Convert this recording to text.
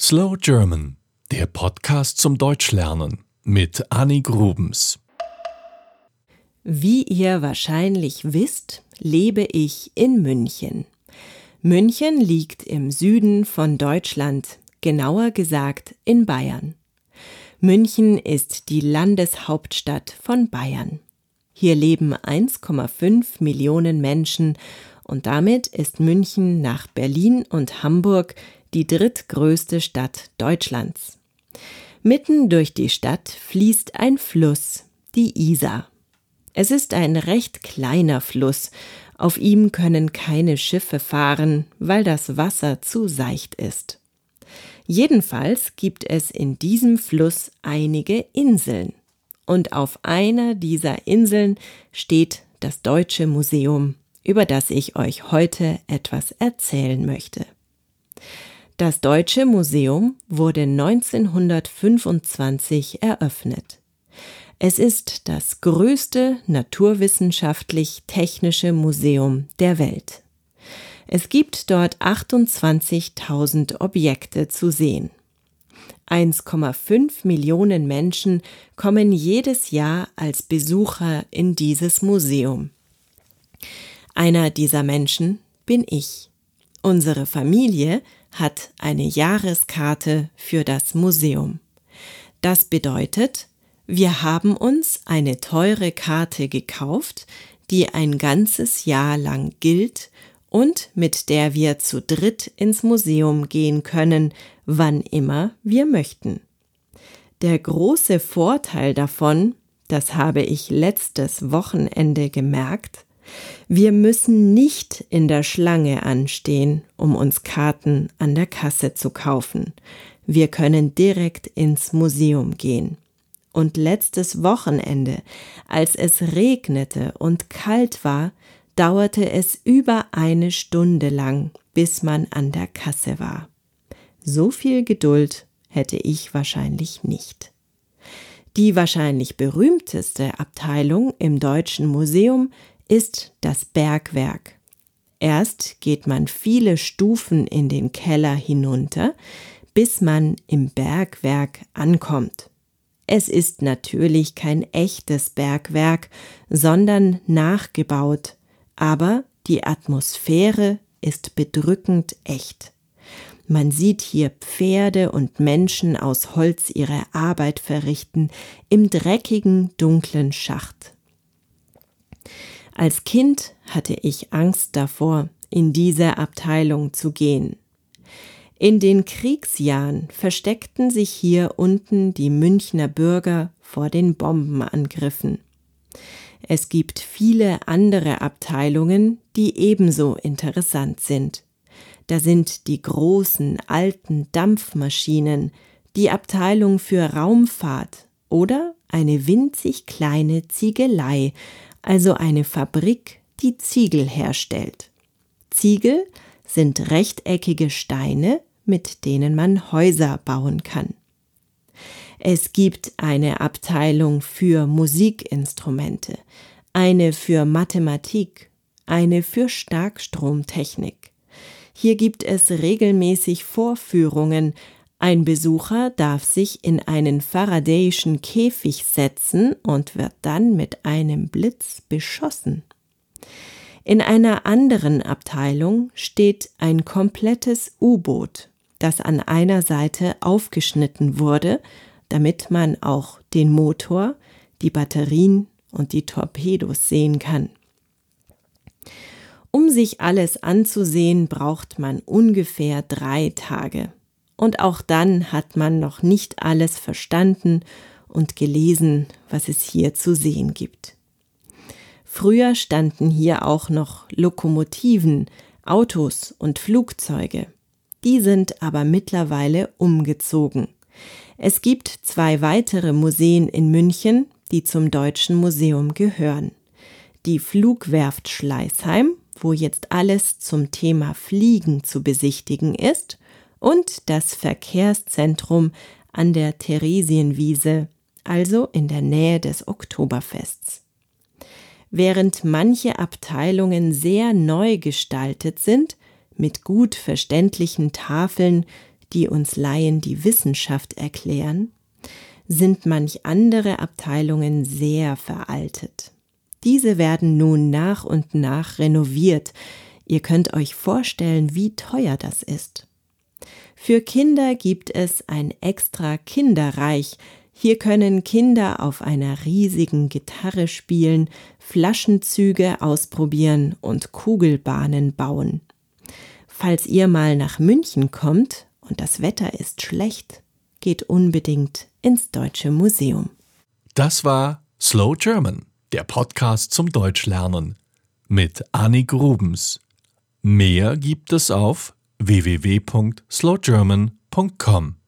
Slow German, der Podcast zum Deutschlernen mit Annie Grubens. Wie ihr wahrscheinlich wisst, lebe ich in München. München liegt im Süden von Deutschland, genauer gesagt in Bayern. München ist die Landeshauptstadt von Bayern. Hier leben 1,5 Millionen Menschen und damit ist München nach Berlin und Hamburg die drittgrößte Stadt Deutschlands. Mitten durch die Stadt fließt ein Fluss, die Isar. Es ist ein recht kleiner Fluss, auf ihm können keine Schiffe fahren, weil das Wasser zu seicht ist. Jedenfalls gibt es in diesem Fluss einige Inseln, und auf einer dieser Inseln steht das Deutsche Museum, über das ich euch heute etwas erzählen möchte. Das Deutsche Museum wurde 1925 eröffnet. Es ist das größte naturwissenschaftlich-technische Museum der Welt. Es gibt dort 28.000 Objekte zu sehen. 1,5 Millionen Menschen kommen jedes Jahr als Besucher in dieses Museum. Einer dieser Menschen bin ich. Unsere Familie hat eine Jahreskarte für das Museum. Das bedeutet, wir haben uns eine teure Karte gekauft, die ein ganzes Jahr lang gilt und mit der wir zu dritt ins Museum gehen können, wann immer wir möchten. Der große Vorteil davon, das habe ich letztes Wochenende gemerkt, wir müssen nicht in der Schlange anstehen, um uns Karten an der Kasse zu kaufen. Wir können direkt ins Museum gehen. Und letztes Wochenende, als es regnete und kalt war, dauerte es über eine Stunde lang, bis man an der Kasse war. So viel Geduld hätte ich wahrscheinlich nicht. Die wahrscheinlich berühmteste Abteilung im Deutschen Museum ist das Bergwerk. Erst geht man viele Stufen in den Keller hinunter, bis man im Bergwerk ankommt. Es ist natürlich kein echtes Bergwerk, sondern nachgebaut, aber die Atmosphäre ist bedrückend echt. Man sieht hier Pferde und Menschen aus Holz ihre Arbeit verrichten im dreckigen, dunklen Schacht. Als Kind hatte ich Angst davor, in diese Abteilung zu gehen. In den Kriegsjahren versteckten sich hier unten die Münchner Bürger vor den Bombenangriffen. Es gibt viele andere Abteilungen, die ebenso interessant sind. Da sind die großen alten Dampfmaschinen, die Abteilung für Raumfahrt oder eine winzig kleine Ziegelei, also eine Fabrik, die Ziegel herstellt. Ziegel sind rechteckige Steine, mit denen man Häuser bauen kann. Es gibt eine Abteilung für Musikinstrumente, eine für Mathematik, eine für Starkstromtechnik. Hier gibt es regelmäßig Vorführungen ein Besucher darf sich in einen Faradayschen Käfig setzen und wird dann mit einem Blitz beschossen. In einer anderen Abteilung steht ein komplettes U-Boot, das an einer Seite aufgeschnitten wurde, damit man auch den Motor, die Batterien und die Torpedos sehen kann. Um sich alles anzusehen, braucht man ungefähr drei Tage. Und auch dann hat man noch nicht alles verstanden und gelesen, was es hier zu sehen gibt. Früher standen hier auch noch Lokomotiven, Autos und Flugzeuge. Die sind aber mittlerweile umgezogen. Es gibt zwei weitere Museen in München, die zum Deutschen Museum gehören. Die Flugwerft Schleißheim, wo jetzt alles zum Thema Fliegen zu besichtigen ist, und das Verkehrszentrum an der Theresienwiese, also in der Nähe des Oktoberfests. Während manche Abteilungen sehr neu gestaltet sind, mit gut verständlichen Tafeln, die uns Laien die Wissenschaft erklären, sind manch andere Abteilungen sehr veraltet. Diese werden nun nach und nach renoviert. Ihr könnt euch vorstellen, wie teuer das ist. Für Kinder gibt es ein extra Kinderreich. Hier können Kinder auf einer riesigen Gitarre spielen, Flaschenzüge ausprobieren und Kugelbahnen bauen. Falls ihr mal nach München kommt und das Wetter ist schlecht, geht unbedingt ins Deutsche Museum. Das war Slow German, der Podcast zum Deutschlernen mit Annik Grubens. Mehr gibt es auf www.slowgerman.com.